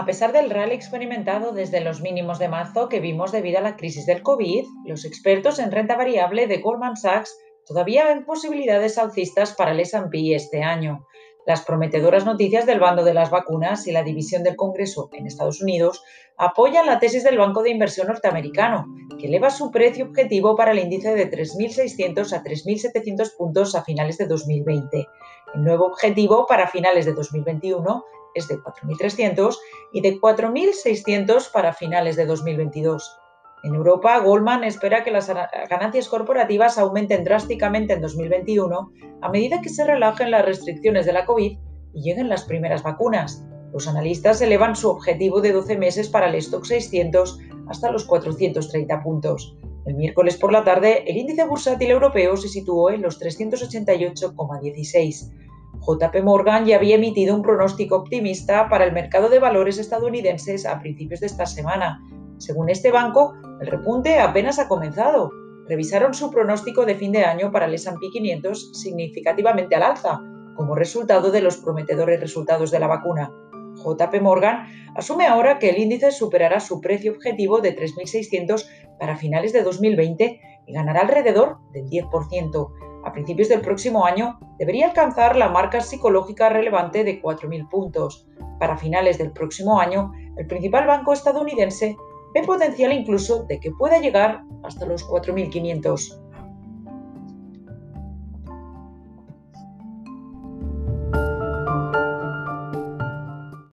A pesar del rally experimentado desde los mínimos de marzo que vimos debido a la crisis del COVID, los expertos en renta variable de Goldman Sachs todavía ven posibilidades alcistas para el S&P este año. Las prometedoras noticias del bando de las vacunas y la división del Congreso en Estados Unidos apoyan la tesis del Banco de Inversión norteamericano, que eleva su precio objetivo para el índice de 3.600 a 3.700 puntos a finales de 2020. El nuevo objetivo para finales de 2021 es de 4.300 y de 4.600 para finales de 2022. En Europa, Goldman espera que las ganancias corporativas aumenten drásticamente en 2021 a medida que se relajen las restricciones de la COVID y lleguen las primeras vacunas. Los analistas elevan su objetivo de 12 meses para el stock 600 hasta los 430 puntos. El miércoles por la tarde, el índice bursátil europeo se situó en los 388,16. JP Morgan ya había emitido un pronóstico optimista para el mercado de valores estadounidenses a principios de esta semana. Según este banco, el repunte apenas ha comenzado. Revisaron su pronóstico de fin de año para el S&P 500 significativamente al alza, como resultado de los prometedores resultados de la vacuna. JP Morgan asume ahora que el índice superará su precio objetivo de 3.600 para finales de 2020 y ganará alrededor del 10% a principios del próximo año debería alcanzar la marca psicológica relevante de 4.000 puntos. Para finales del próximo año, el principal banco estadounidense ve potencial incluso de que pueda llegar hasta los 4.500.